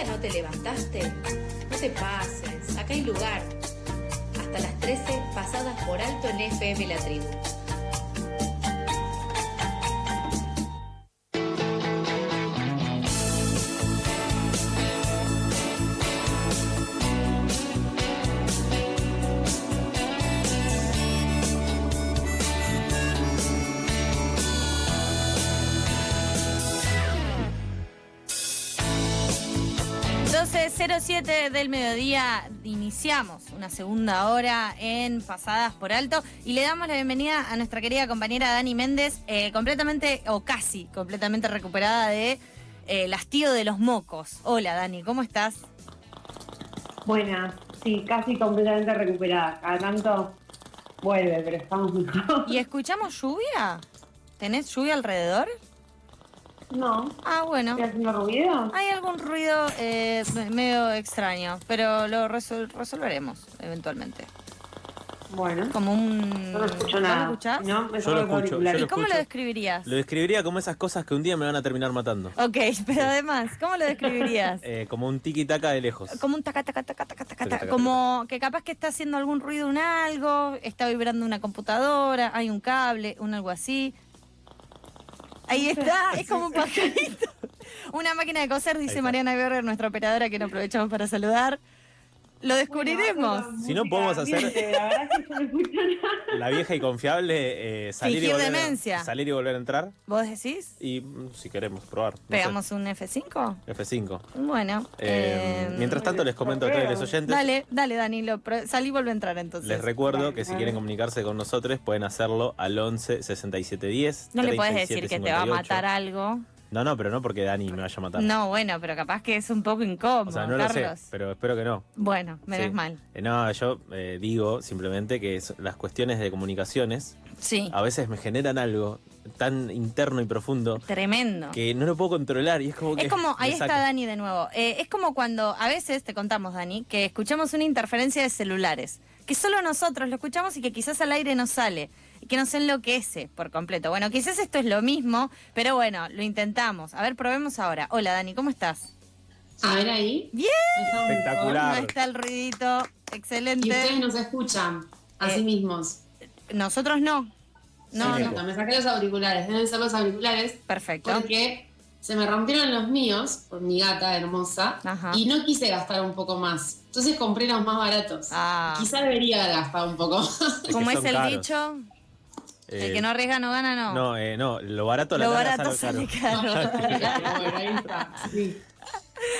¿Todavía no te levantaste? No te pases, acá hay lugar. Hasta las 13 pasadas por alto en FM La Tribu. Entonces, 07 del mediodía, iniciamos una segunda hora en Pasadas por Alto y le damos la bienvenida a nuestra querida compañera Dani Méndez, eh, completamente o casi completamente recuperada de eh, el hastío de los mocos. Hola Dani, ¿cómo estás? Buenas, sí, casi completamente recuperada. Cada tanto vuelve, pero estamos mejor. ¿Y escuchamos lluvia? ¿Tenés lluvia alrededor? No, Ah, bueno. ¿estoy haciendo ruido? Hay algún ruido eh, medio extraño, pero lo resol- resolveremos eventualmente. Bueno, Como un... no lo escucho ¿Vos nada. lo escuchás? No, me Yo lo escucho, yo ¿Y lo cómo lo describirías? Lo describiría como esas cosas que un día me van a terminar matando. Ok, pero además, ¿cómo lo describirías? Eh, como un tiki-taka de lejos. Como un taca, taca, taca, taca, taca, Taca, taca. taca, Como que capaz que está haciendo algún ruido un algo, está vibrando una computadora, hay un cable, un algo así. Ahí está, es como un pajarito. Una máquina de coser, dice. Mariana Guerra, nuestra operadora, que nos aprovechamos para saludar. Lo descubriremos. Bueno, Si no, podemos hacer- La vieja y confiable, eh, salir, y volver, demencia. A, salir y volver a entrar. ¿Vos decís? Y mm, si queremos probar. no sé, ¿Pegamos un F5? F5. Bueno. Eh, eh, mientras tanto, les comento a todos los oyentes. Dale, dale, Danilo. Salí y vuelve a entrar entonces. Les recuerdo que si quieren comunicarse con nosotros pueden hacerlo al 11 67 10. No le puedes decir que te va a matar algo. No, no, pero no porque Dani me vaya a matar. No, bueno, pero capaz que es un poco incómodo, o sea, no lo Carlos. sé, pero espero que no. Bueno, menos Sí. mal. Eh, no, yo eh, digo simplemente que es- las cuestiones de comunicaciones Sí, a veces me generan algo tan interno y profundo tremendo. que no lo puedo controlar y es como que. Es como, me ahí está. Dani de nuevo. Eh, es como cuando a veces, te contamos, Dani, que escuchamos una interferencia de celulares, que solo nosotros lo escuchamos y que quizás al aire no sale, que nos enloquece por completo. Bueno, quizás esto es lo mismo, pero bueno, lo intentamos. A ver, probemos ahora. Hola, Dani, ¿cómo estás? A ver ahí. Bien. Espectacular. No está el ruidito. poco. Y Excelente. ustedes nos escuchan a Eh, sí mismos. Nosotros no. No, Sí, no. Me saqué los auriculares. Deben ser los auriculares Perfecto. porque se me rompieron los míos por mi gata hermosa Ajá. y no quise gastar un poco más. Entonces compré los más baratos. Ah. Quizá debería gastado un poco más. que Como es el caros. dicho, el Eh, que no arriesga no gana, no. No, eh, no, lo barato la Lo barato sale sale caro. caro. bueno, ahí está. Sí.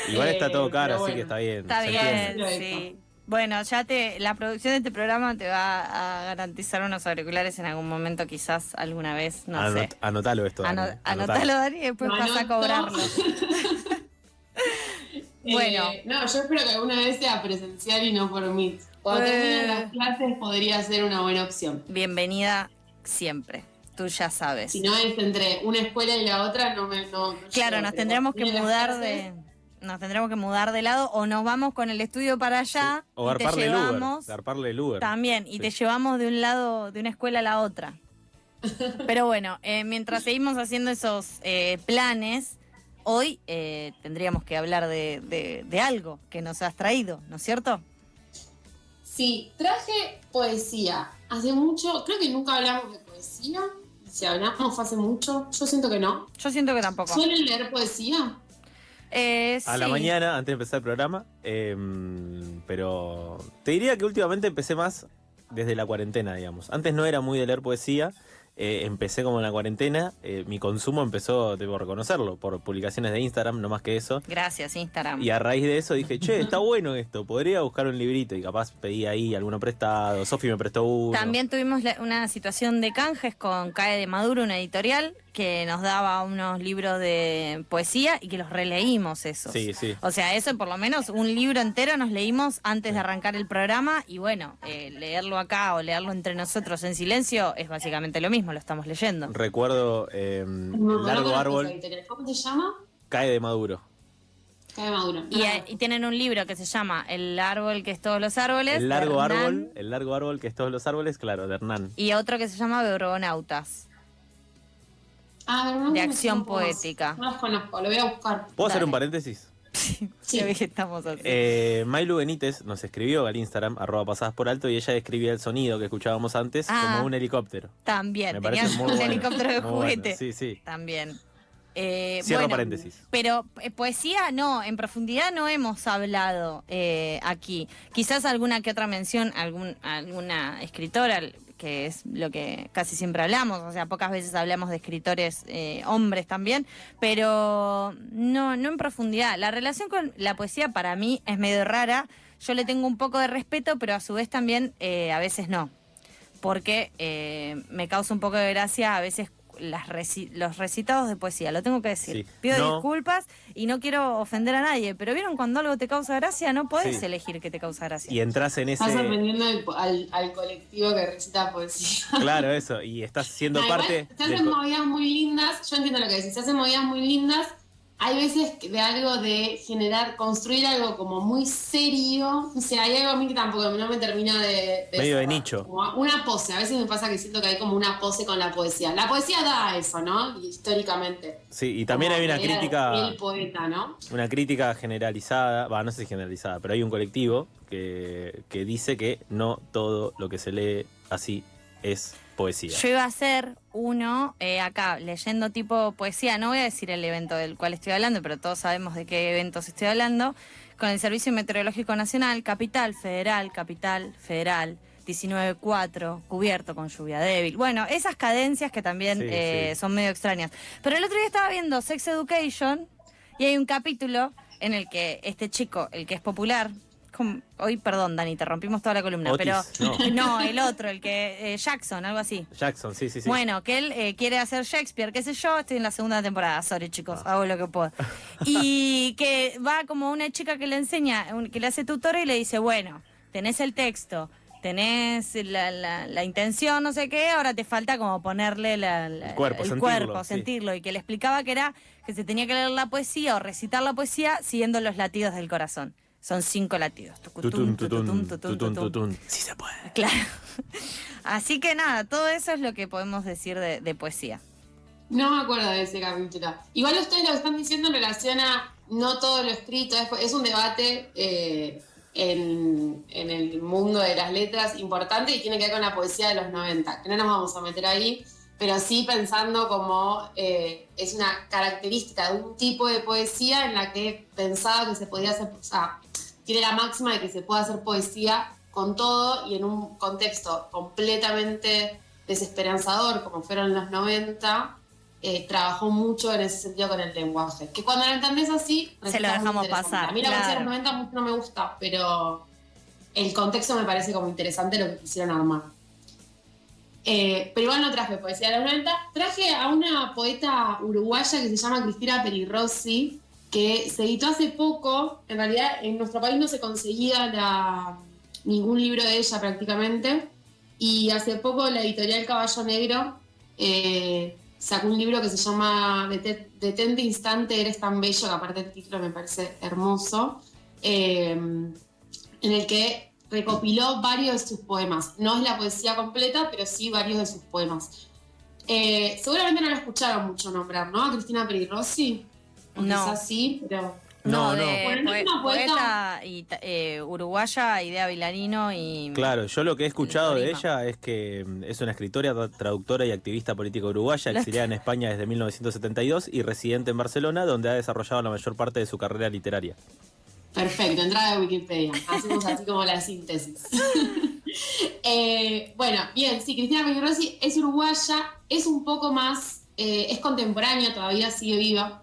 Igual está Eh, todo caro, pero así que está bien. Está bien, sí. Bueno, ya te, la producción de este programa te va a garantizar unos auriculares en algún momento, quizás alguna vez, no Anot- sé. Anotalo esto. Dani, anotalo, Dani, y después vas a cobrarlo. Bueno. Eh, no, yo espero que alguna vez sea presencial y no por Meet. Cuando Eh. terminen las clases podría ser una buena opción. Bienvenida siempre. Tú ya sabes. Si no es entre una escuela y la otra, no me. No, no Claro, llego, nos tendremos que mudar de. Nos tendremos que mudar de lado o nos vamos con el estudio para allá O y te garparle el Uber. llevamos Garparle el Uber. también y Sí. te llevamos de un lado de una escuela a la otra. Pero bueno, eh, mientras seguimos haciendo esos eh, planes, hoy eh, tendríamos que hablar de, de- de algo que nos has traído, ¿no es cierto? Sí, traje poesía. Hace mucho, creo que nunca hablamos de poesía. Si hablamos fue hace mucho, yo siento que no. Yo siento que tampoco. ¿Suelen leer poesía? Eh, A la mañana, antes de empezar el programa. eh, pero te diría que últimamente empecé más desde la cuarentena, digamos. Antes no era muy de leer poesía. Eh, empecé como en la cuarentena. eh, mi consumo empezó, debo reconocerlo, por publicaciones de Instagram, no más que eso. Gracias, Instagram. Y a raíz de eso dije, che, está bueno esto, podría buscar un librito. Y capaz pedí ahí alguno prestado. Sofi me prestó uno. También tuvimos la- una situación de canjes con CAE de Maduro, una editorial, que nos daba unos libros de poesía y que los releímos esos. Sí, sí. O sea, eso por lo menos un libro entero nos leímos antes de arrancar el programa y bueno, eh, leerlo acá o leerlo entre nosotros en silencio es básicamente lo mismo, lo estamos leyendo. Recuerdo eh, No, no Largo Árbol. ¿Cómo se llama? cae de Maduro. Cae Maduro. Y, eh, y tienen un libro que se llama El árbol que es todos los árboles. El de largo árbol, el largo árbol que es todos los árboles, claro, de Hernán. Y otro que se llama Bebronautas. Ah, no de acción poética. No los conozco, lo voy a buscar. ¿Puedo hacer un paréntesis? Sí. Que estamos así. Eh, Mailu Benítez nos escribió al Instagram, arroba pasadas por alto, y ella describía el sonido que escuchábamos antes Ah. como un helicóptero. También, Me parece muy un bueno. helicóptero de Muy bueno, juguete. Sí, sí. También. Eh, Cierro bueno, paréntesis. Pero eh, poesía no, en profundidad no hemos hablado eh, aquí. Quizás alguna que otra mención, algún, alguna escritora, que es lo que casi siempre hablamos, o sea, pocas veces hablamos de escritores eh, hombres también, pero no, no en profundidad. La relación con la poesía para mí es medio rara. Yo le tengo un poco de respeto, pero a su vez también eh, a veces no porque eh, me causa un poco de gracia a veces las reci- los recitados de poesía, lo tengo que decir. Sí. Pido No. disculpas y no quiero ofender a nadie, pero ¿vieron cuando algo te causa gracia? No podés Sí. elegir que te causa gracia. Y entras en ese... Estás ofendiendo al, al- al colectivo que recita poesía. Claro, eso. Y estás siendo No, igual parte... Se hacen movidas muy lindas, yo entiendo lo que decís, se hacen movidas muy lindas. Hay veces de algo de generar, construir algo como muy serio. O sea, hay algo a mí que tampoco no me termina de. Medio de nicho. Como una pose. A veces me pasa que siento que hay como una pose con la poesía. La poesía da eso, ¿no? Históricamente. Sí, y también Como hay una crítica... El poeta, ¿no? una crítica generalizada, va, no sé si generalizada, pero hay un colectivo que, que dice que no todo lo que se lee así es poesía. Yo iba a hacer uno eh, acá, leyendo tipo poesía, no voy a decir el evento del cual estoy hablando, pero todos sabemos de qué eventos estoy hablando, con el Servicio Meteorológico Nacional, Capital, Federal, Capital, Federal. 19.4, cubierto con lluvia débil. Bueno, esas cadencias que también Sí, eh, sí. son medio extrañas. Pero el otro día estaba viendo Sex Education y hay un capítulo en el que este chico, el que es popular, hoy, perdón, Dani, te rompimos toda la columna, Otis, pero no. no, el otro, el que eh, Jackson, algo así. Jackson, sí, sí, sí. Bueno, que él eh, quiere hacer Shakespeare, qué sé yo, estoy en la segunda temporada, sorry chicos, hago lo que puedo. Y que va como una chica que le enseña, que le hace tutora y le dice, bueno, tenés el texto, tenés la, la- la intención, no sé qué, ahora te falta como ponerle la- El cuerpo, el sentirlo, cuerpo, sí. sentirlo. Y que le explicaba que era que se tenía que leer la poesía o recitar la poesía siguiendo los latidos del corazón. Son cinco latidos. Tutun, Tucutum. Sí se puede. Claro. Así que nada, todo eso es lo que podemos decir de, de poesía. No me acuerdo de ese capítulo. Igual ustedes lo que están diciendo en relación a no todo lo escrito, es, es un debate eh, en, en el mundo de las letras importante y tiene que ver con la poesía de los 90, que no nos vamos a meter ahí, pero sí pensando como eh, es una característica de un tipo de poesía en la que pensaba que se podía hacer, o sea, tiene la máxima de que se puede hacer poesía con todo y en un contexto completamente desesperanzador como fueron los 90, eh, trabajó mucho en ese sentido con el lenguaje. Que cuando lo entendés así, Se lo dejamos pasar, A mí la poesía de claro. los 90 mucho no me gusta, pero el contexto me parece como interesante lo que quisieron armar. Eh, pero igual no traje poesía de los 90, traje a una poeta uruguaya que se llama Cristina Perirossi, que se editó hace poco, en realidad en nuestro país no se conseguía ningún libro de ella prácticamente, y hace poco la editorial Caballo Negro eh, sacó un libro que se llama Dete- Detente Instante, Eres tan bello, que aparte el título me parece hermoso, eh, en el que recopiló varios de sus poemas. No es la poesía completa, pero sí varios de sus poemas. Eh, seguramente no la escucharon mucho nombrar, ¿no? A Cristina Perirossi. O No. Quizás sí, pero... No, de no. Bueno, poe- una poeta. y, eh, uruguaya, Idea Vilarino y... Claro, yo lo que he escuchado de ella es que mm, es una escritora, tra- traductora y activista política uruguaya, exiliada en España desde 1972 y residente en Barcelona, donde ha desarrollado la mayor parte de su carrera literaria. Perfecto, entrada de Wikipedia. Hacemos así como la síntesis. Eh, bueno, bien, sí, Cristina Peñarossi es uruguaya, es un poco más, eh, es contemporánea, todavía sigue viva,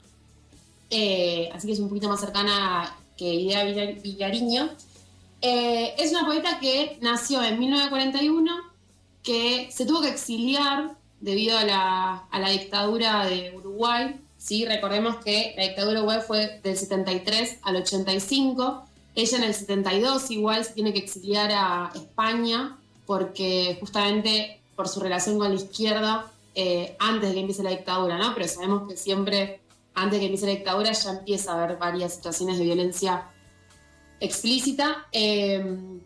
eh, así que es un poquito más cercana que Idea Villar- Villariño. Eh, es una poeta que nació en 1941, que se tuvo que exiliar debido a la, a la dictadura de Uruguay. ¿sí? Recordemos que la dictadura de Uruguay fue del 73 al 85. Ella en el 72 igual se tiene que exiliar a España porque justamente por su relación con la izquierda eh, antes de que empiece la dictadura, ¿no? Pero sabemos que siempre antes que empiece la dictadura ya empieza a haber varias situaciones de violencia explícita. Eh,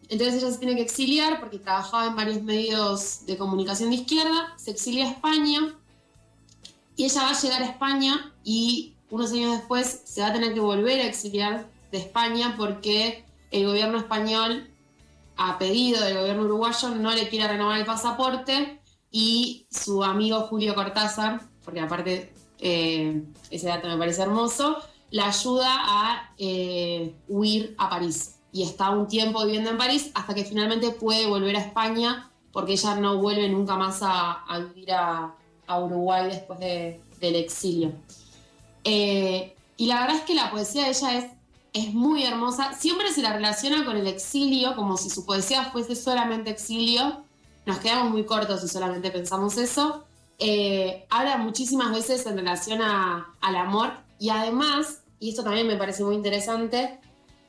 entonces ella se tiene que exiliar porque trabajaba en varios medios de comunicación de izquierda, se exilia a España y ella va a llegar a España y unos años después, se va a tener que volver a exiliar de España porque el gobierno español, a pedido del gobierno uruguayo, no le quiere renovar el pasaporte y su amigo Julio Cortázar, porque aparte eh, ese dato me parece hermoso, la ayuda a eh, huir a París. Y está un tiempo viviendo en París hasta que finalmente puede volver a España porque ella no vuelve nunca más a, vivir a, Uruguay después del exilio. Eh, y la verdad es que la poesía de ella es, es muy hermosa. Siempre se la relaciona con el exilio, como si su poesía fuese solamente exilio. Nos quedamos muy cortos si solamente pensamos eso. Eh, habla muchísimas veces en relación al amor y además, y esto también me parece muy interesante,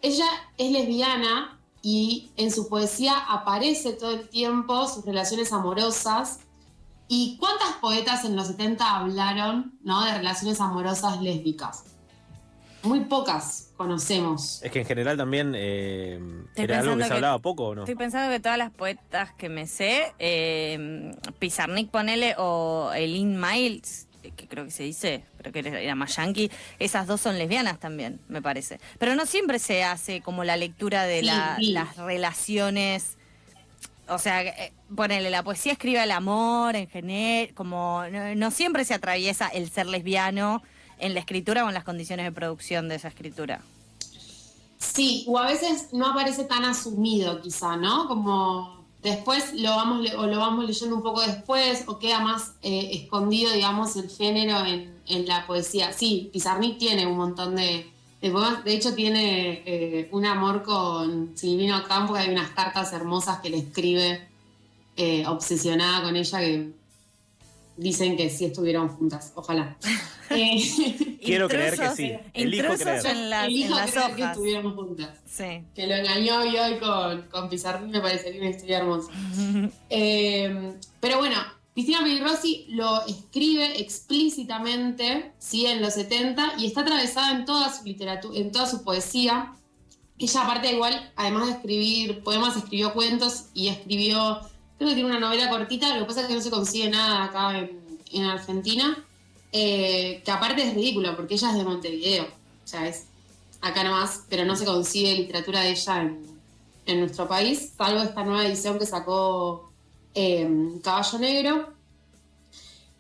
ella es lesbiana y en su poesía aparece todo el tiempo sus relaciones amorosas. ¿Y cuántas poetas en los 70 hablaron ¿no? de relaciones amorosas lésbicas? Muy pocas conocemos. Es que en general también eh, era algo que se hablaba poco, ¿o no? Estoy pensando que todas las poetas que me sé, eh, Pizarnik ponele o Eileen Miles, que creo que se dice, pero que era más yankee, esas dos son lesbianas también, me parece. Pero no siempre se hace como la lectura de las relaciones. O sea, eh, ponele, la poesía escribe el amor en general, como no, siempre se atraviesa el ser lesbiano en la escritura o en las condiciones de producción de esa escritura. Sí, o a veces no aparece tan asumido quizá, ¿no? Como Después lo vamos, o lo vamos leyendo un poco después, o queda más eh, escondido, digamos, el género en, la poesía. Sí, Pizarnik tiene un montón de, poemas. De hecho, tiene eh, un amor con Silvino Campo, hay unas cartas hermosas que le escribe, eh, obsesionada con ella, que dicen que sí estuvieron juntas. Ojalá. Eh, Quiero creer que sí. Elijo creer. En, Elijo creer que estuvieron juntas. Sí. Que lo engañó y hoy con, con Pizarrín me parecería una historia hermosa. Eh, pero bueno, Cristina Rossi lo escribe explícitamente, sí, en los 70 y está atravesada en toda su literatura, en toda su poesía. Ella aparte igual, además de escribir poemas, escribió cuentos y escribió, creo que tiene una novela cortita, lo que pasa es que no se consigue nada acá en, en Argentina. Eh, que aparte es ridículo, porque ella es de Montevideo, o sea, es acá nomás, pero no se consigue literatura de ella en, nuestro país, salvo esta nueva edición que sacó eh, Caballo Negro.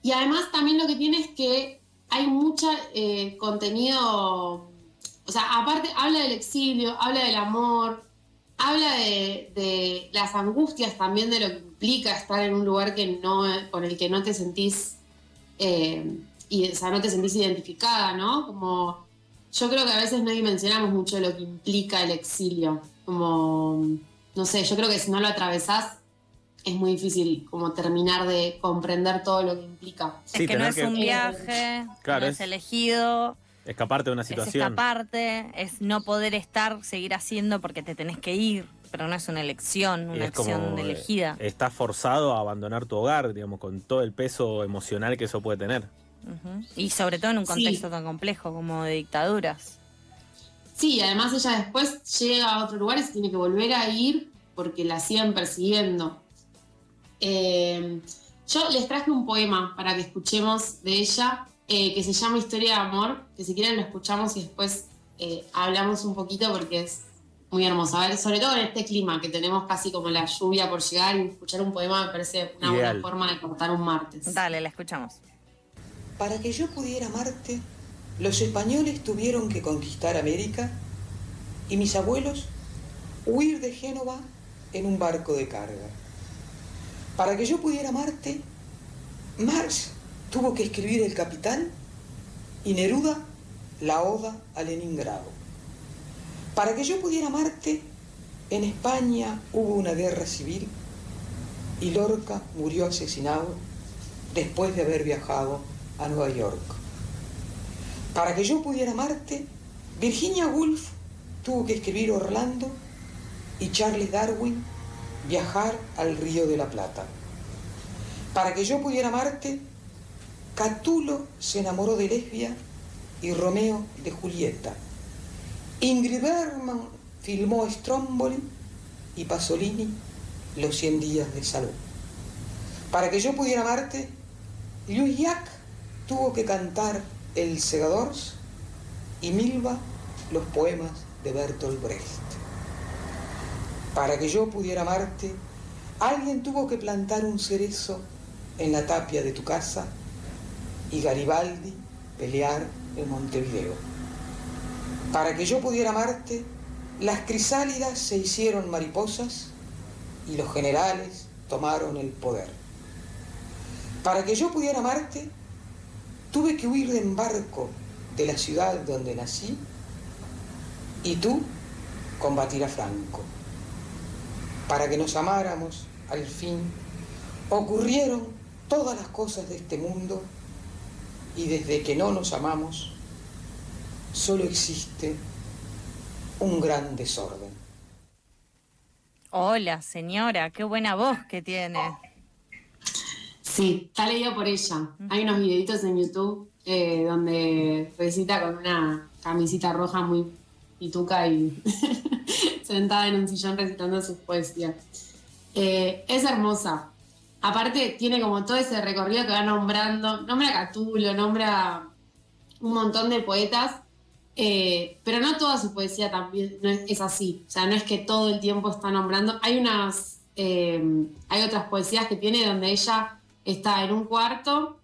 Y además también lo que tiene es que hay mucho eh, contenido, o sea, aparte habla del exilio, habla del amor, habla de, las angustias también de lo que implica estar en un lugar que no, con el que no te sentís y o sea, no te sentís identificada, ¿no? Como yo creo que a veces no dimensionamos mucho lo que implica el exilio. Como, no sé, yo creo que si no lo atravesás es muy difícil como terminar de comprender todo lo que implica. es que no es un viaje, no es, elegido. Escaparte de una situación. Es escaparte, es no poder estar, seguir haciendo porque te tenés que ir, pero no es una elección, una acción elegida. Estás forzado a abandonar tu hogar, digamos, con todo el peso emocional que eso puede tener. Y sobre todo en un contexto tan complejo como de dictaduras. Sí, además ella después llega a otro lugar y se tiene que volver a ir porque la siguen persiguiendo. Eh, yo les traje un poema para que escuchemos de ella eh, que se llama Historia de Amor, que si quieren lo escuchamos y después eh, hablamos un poquito porque es muy hermoso. sobre todo en este clima que tenemos casi como la lluvia por llegar y escuchar un poema me parece una buena forma de cortar un martes. Dale, la escuchamos. Para que yo pudiera amarte, los españoles tuvieron que conquistar América y mis abuelos huir de Génova en un barco de carga. Para que yo pudiera amarte, Marx tuvo que escribir El Capital y Neruda la Oda a Leningrado. Para que yo pudiera amarte, en España hubo una guerra civil y Lorca murió asesinado después de haber viajado a Nueva York. Para que yo pudiera amarte, Virginia Woolf tuvo que escribir Orlando y Charles Darwin viajar al Río de la Plata. Para que yo pudiera amarte, Catulo se enamoró de Lesbia y Romeo de Julieta. Ingrid Bergman filmó Stromboli y Pasolini los 100 días de salud. Para que yo pudiera amarte, Louis Jacques tuvo que cantar El Segador y Milva los poemas de Bertolt Brecht. Para que yo pudiera amarte, alguien tuvo que plantar un cerezo en la tapia de tu casa y Garibaldi pelear en Montevideo. Para que yo pudiera amarte, las crisálidas se hicieron mariposas y los generales tomaron el poder. Para que yo pudiera amarte, tuve que huir en barco de la ciudad donde nací y tú combatir a Franco. Para que nos amáramos, al fin, ocurrieron todas las cosas de este mundo y desde que no nos amamos, solo existe un gran desorden. Hola, señora, qué buena voz que tiene. Sí, está leído por ella. Hay unos videitos en YouTube eh, donde recita con una camisita roja muy pituca y sentada en un sillón recitando sus poesías. Eh, es hermosa. Aparte, tiene como todo ese recorrido que va nombrando. Nombra a Catulo, nombra un montón de poetas. Eh, pero no toda su poesía también no es, es así. O sea, no es que todo el tiempo está nombrando. Hay unas. eh, hay otras poesías que tiene donde ella está en un cuarto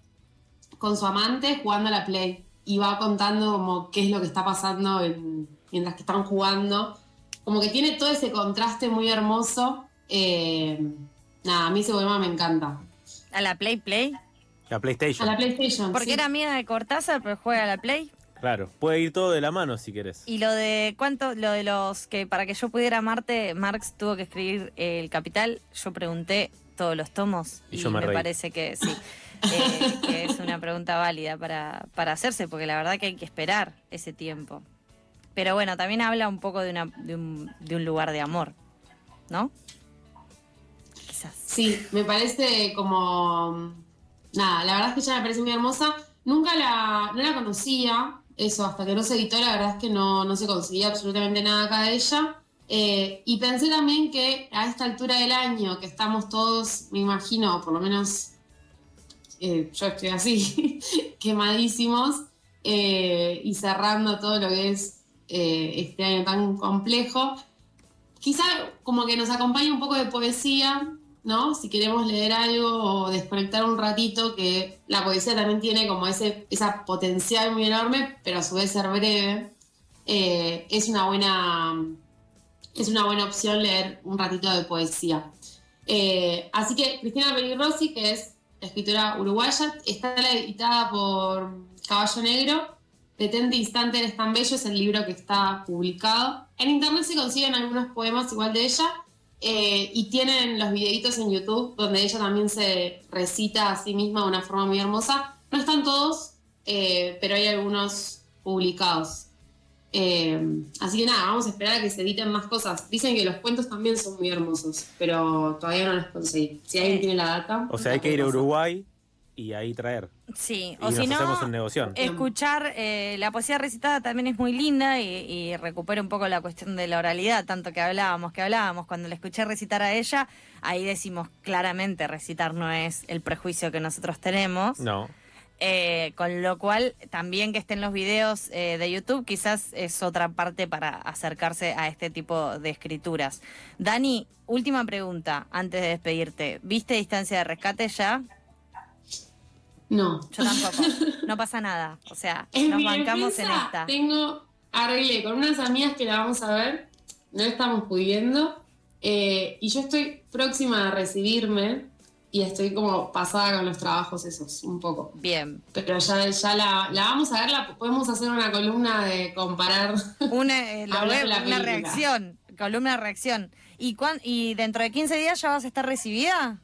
con su amante jugando a la play y va contando como qué es lo que está pasando en- mientras que están jugando. Como que tiene todo ese contraste muy hermoso. Eh, nada, a mí ese poema me encanta. A la Play Play. La A PlayStation. la PlayStation. Porque sí. era amiga de Cortázar, pero juega a la Play. Claro, puede ir todo de la mano si querés. Y lo de cuánto, lo de los que para que yo pudiera amarte, Marx tuvo que escribir El Capital, yo pregunté todos los tomos Y y, yo me me, parece que sí, eh, que es una pregunta válida para, para hacerse, porque la verdad que hay que esperar ese tiempo. Pero bueno, también habla un poco de, una, de, un, de un lugar de amor, ¿no? Quizás. Sí, me parece como. Nada, la verdad es que ella me parece muy hermosa. Nunca la, no la conocía, eso, hasta que no se editó, la verdad es que no, no se conseguía absolutamente nada acá de ella. Eh, y pensé también que a esta altura del año, que estamos todos, me imagino, por lo menos eh, yo estoy así, quemadísimos, eh, y cerrando todo lo que es este año tan complejo, quizá como que nos acompañe un poco de poesía, ¿no? Si queremos leer algo o desconectar un ratito, que la poesía también tiene como ese esa potencial muy enorme, pero a su vez ser breve, eh, es una buena es una buena opción leer un ratito de poesía. Eh, así que Cristina Pelirossi, que es escritora uruguaya, está editada por Caballo Negro. Detente Instante eres tan bello es el libro que está publicado. En internet se consiguen algunos poemas igual de ella eh, y tienen los videitos en YouTube donde ella también se recita a sí misma de una forma muy hermosa. No están todos, eh, pero hay algunos publicados. Eh, así que nada, vamos a esperar a que se editen más cosas. Dicen que los cuentos también son muy hermosos, pero todavía no los conseguí. Si alguien tiene la data. O sea, hay que ir a Uruguay. Y ahí traer. Sí, Y o si no, escuchar eh, la poesía recitada también es muy linda y, y recupera un poco la cuestión de la oralidad, tanto que hablábamos, que hablábamos. Cuando la escuché recitar a ella, ahí decimos claramente, recitar no es el prejuicio que nosotros tenemos. No. Eh, con lo cual, también que estén los videos eh, de YouTube, quizás es otra parte para acercarse a este tipo de escrituras. Dani, última pregunta antes de despedirte. ¿Viste Distancia de Rescate ya? No. Yo tampoco. No pasa nada. O sea, En nos bancamos en esta. Tengo arreglé con unas amigas que la vamos a ver, no estamos pudiendo, eh, y yo estoy próxima a recibirme y estoy como pasada con los trabajos esos, un poco. Bien. Pero ya, ya la, la vamos a ver, la, podemos hacer una columna de comparar. Una, eh, la una reacción. Columna de reacción. ¿Y, cuán- ¿Y dentro de 15 días ya vas a estar recibida?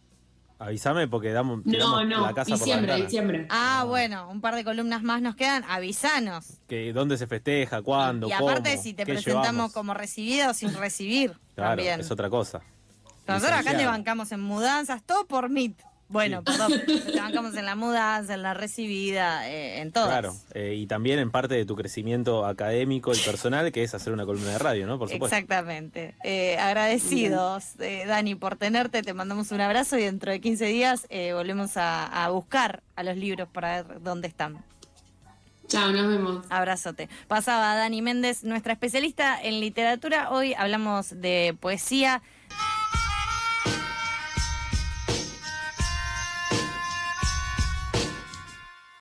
Avísame porque damos No, no, la casa por la diciembre, diciembre. Ah, bueno, un par de columnas más nos quedan. Avisanos. Que dónde se festeja, cuándo, Y aparte, cómo, si te presentamos llevamos. como recibida o sin recibir, Claro, también. es otra cosa. Nosotros acá te bancamos en mudanzas, todo por Meet. Bueno, Sí. perdón, te bancamos en la mudanza, en la recibida, eh, en todas. Claro, eh, y también en parte de tu crecimiento académico y personal, que es hacer una columna de radio, ¿no? Por supuesto. Exactamente. Eh, agradecidos, Dani, por tenerte. Te mandamos un abrazo y dentro de 15 días volvemos a, a buscar a los libros para ver dónde están. Chao, nos vemos. Abrazote. Pasaba Dani Méndez, nuestra especialista en literatura. Hoy hablamos de poesía.